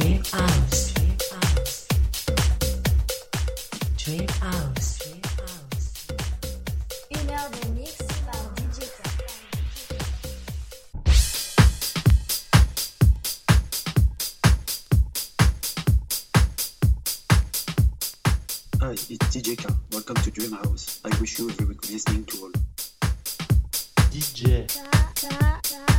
Trip House. Trip House. Une heure de mix par DJ Hi, it's DJ K. Welcome to Dream House. I wish you a very good listening tool. DJ. Da, da, da.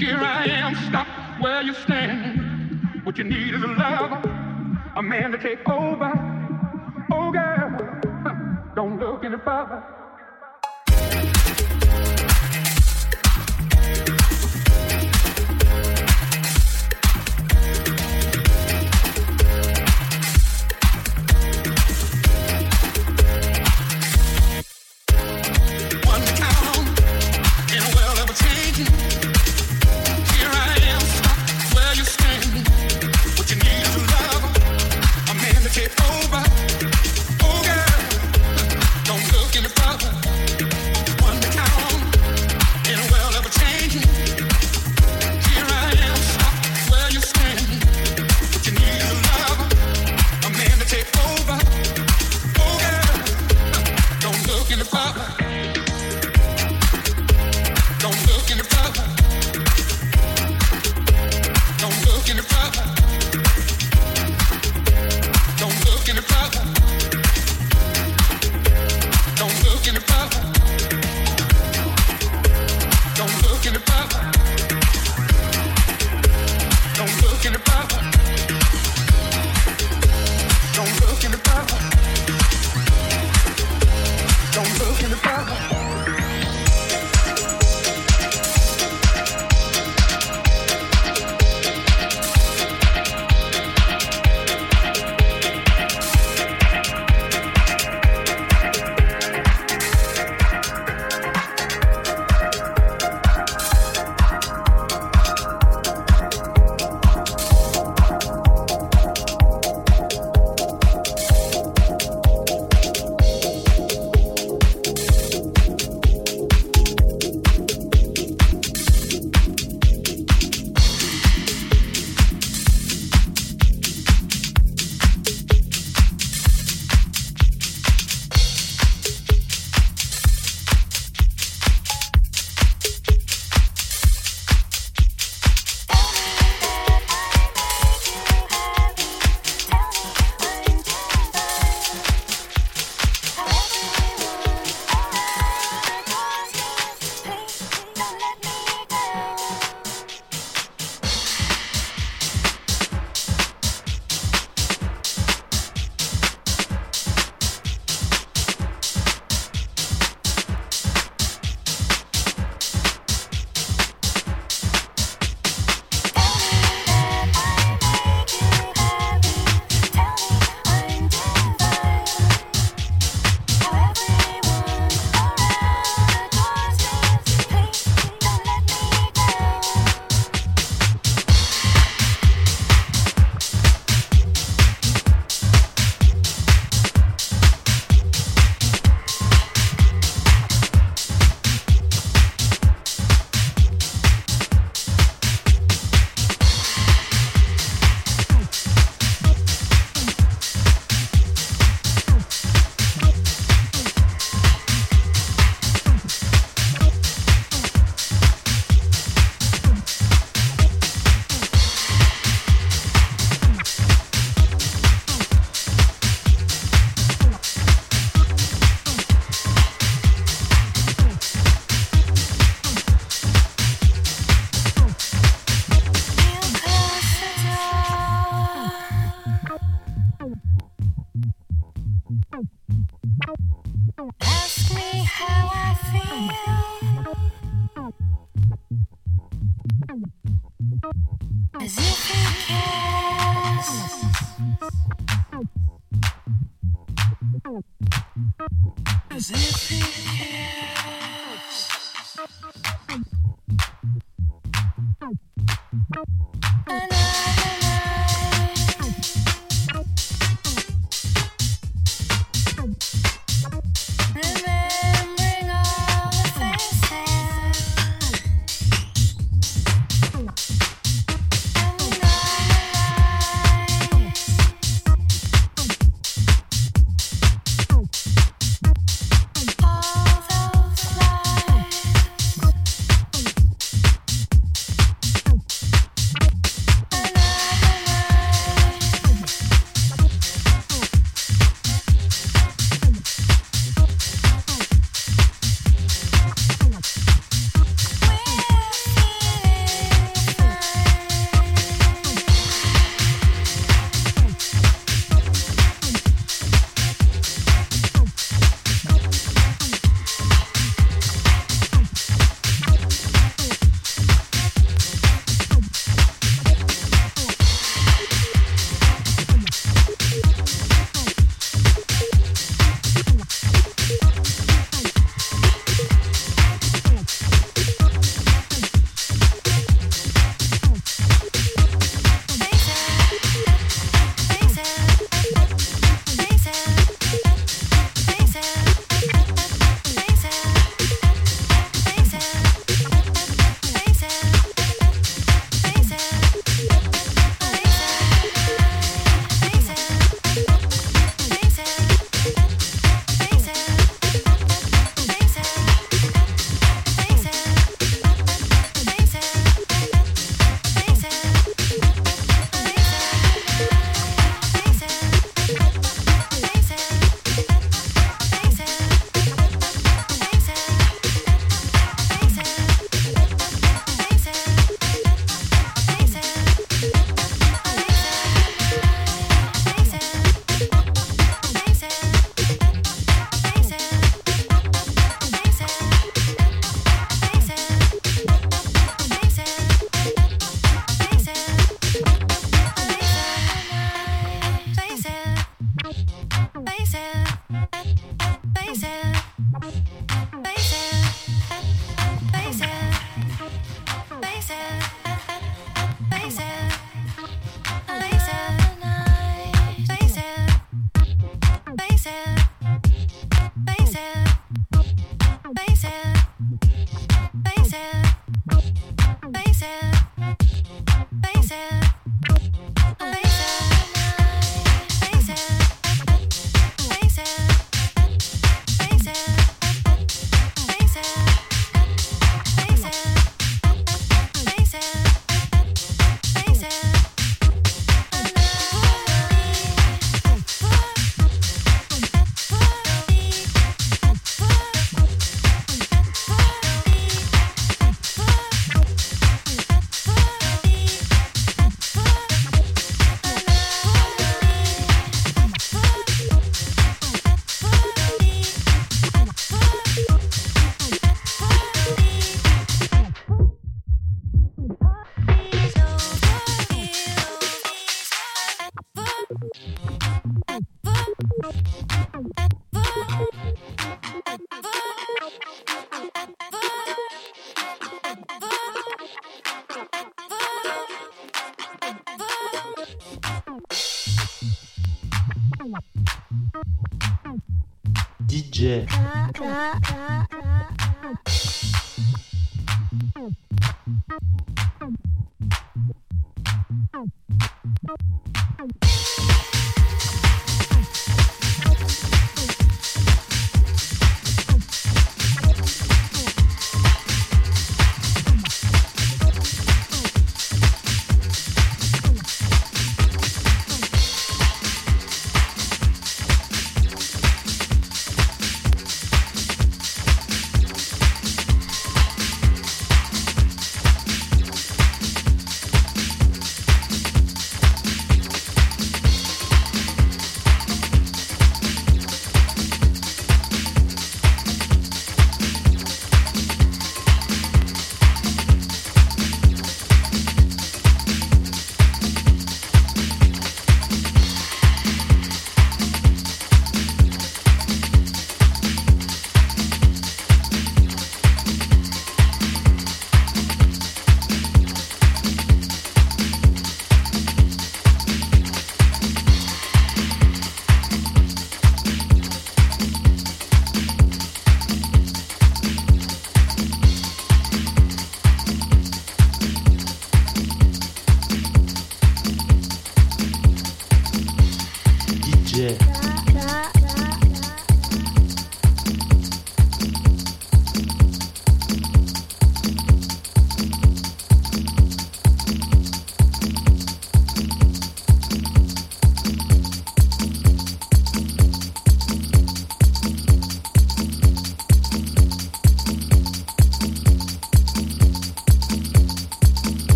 Here I am, stop where you stand. What you need is a lover, a man to take over. Oh, girl, don't look any further.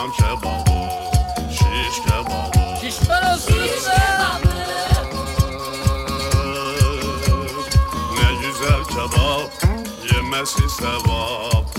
Şinam kebabı, şiş kebabı. Şiş parası. Şiş kebabı. Ne güzel kebap, yemesi sevap.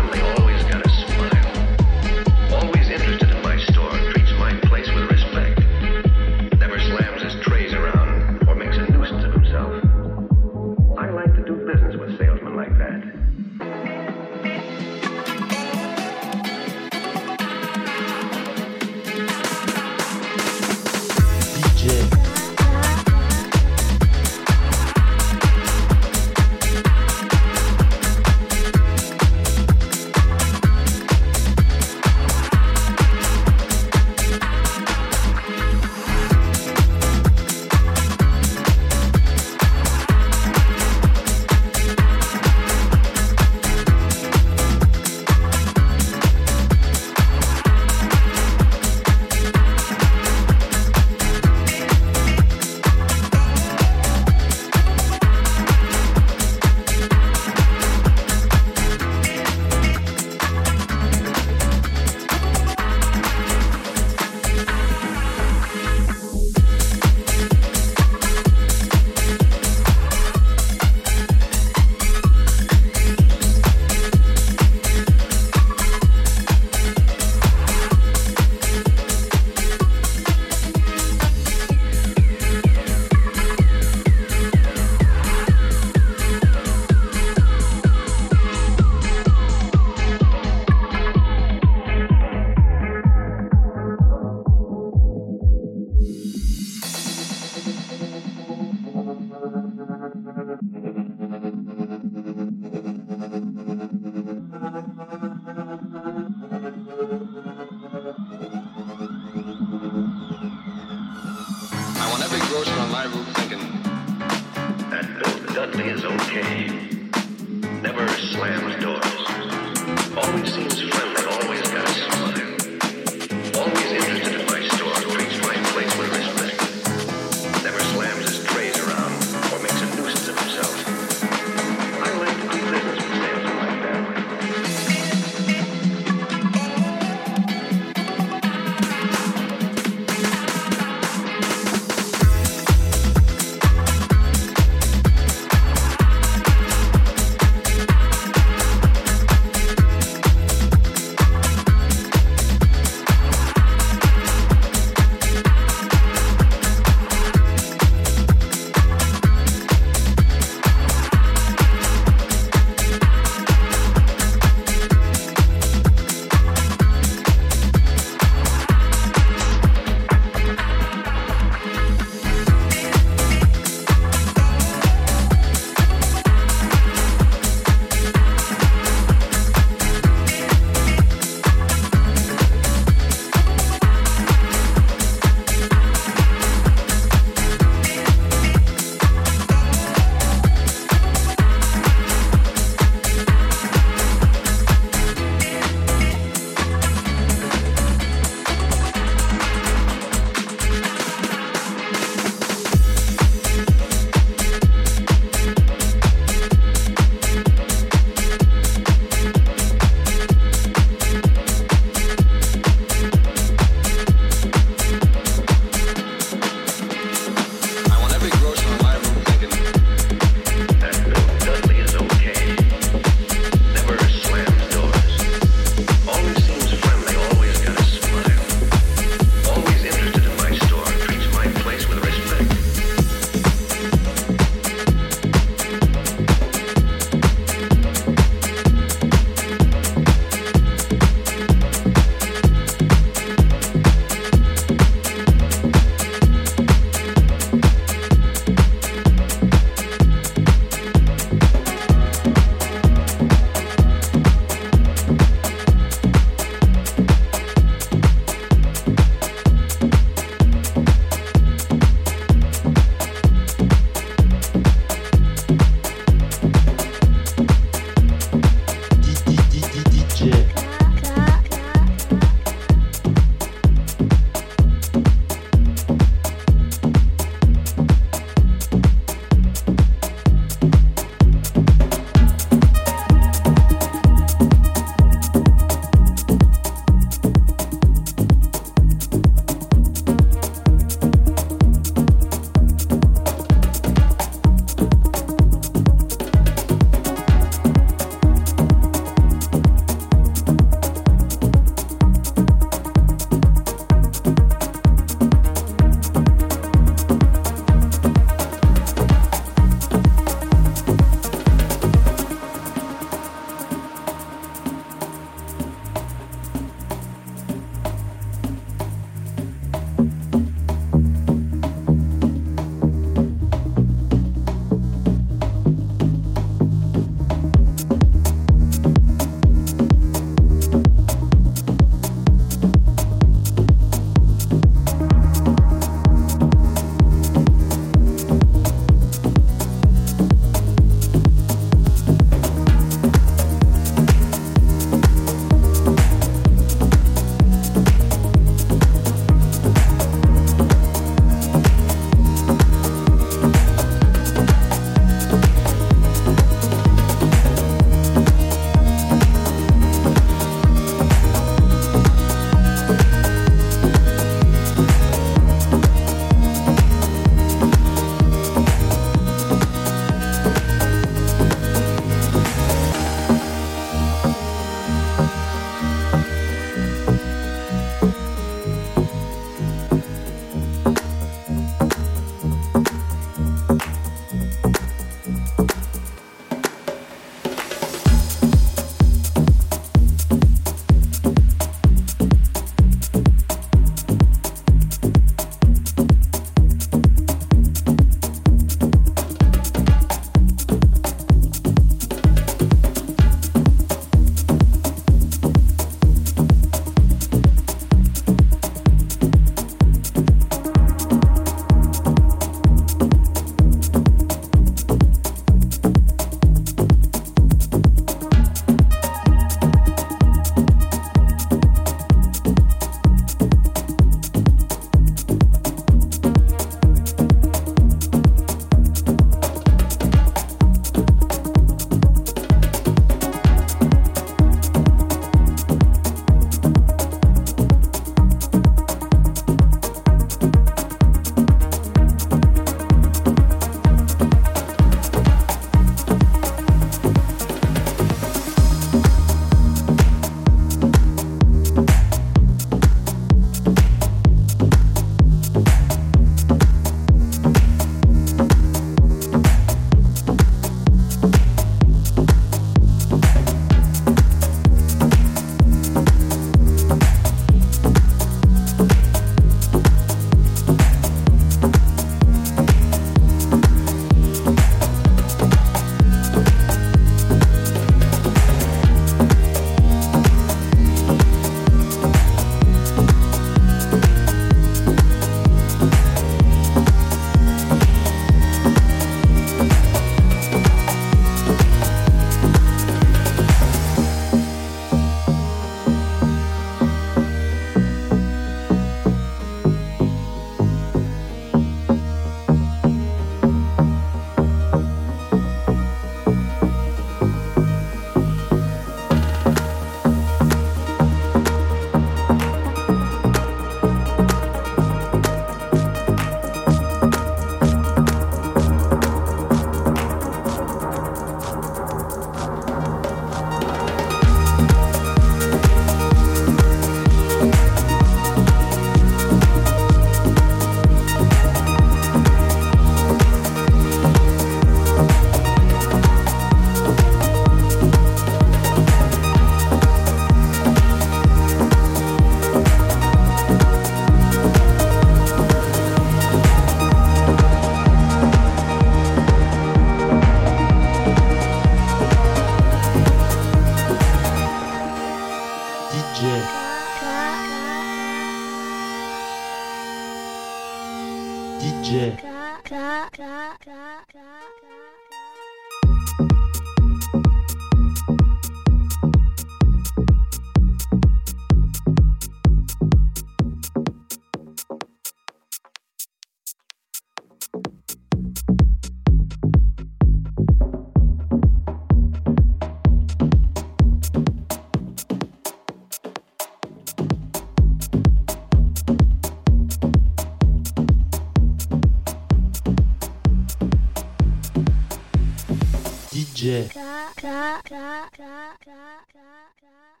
Tra, tra, tra, tra, tra, tra, tra.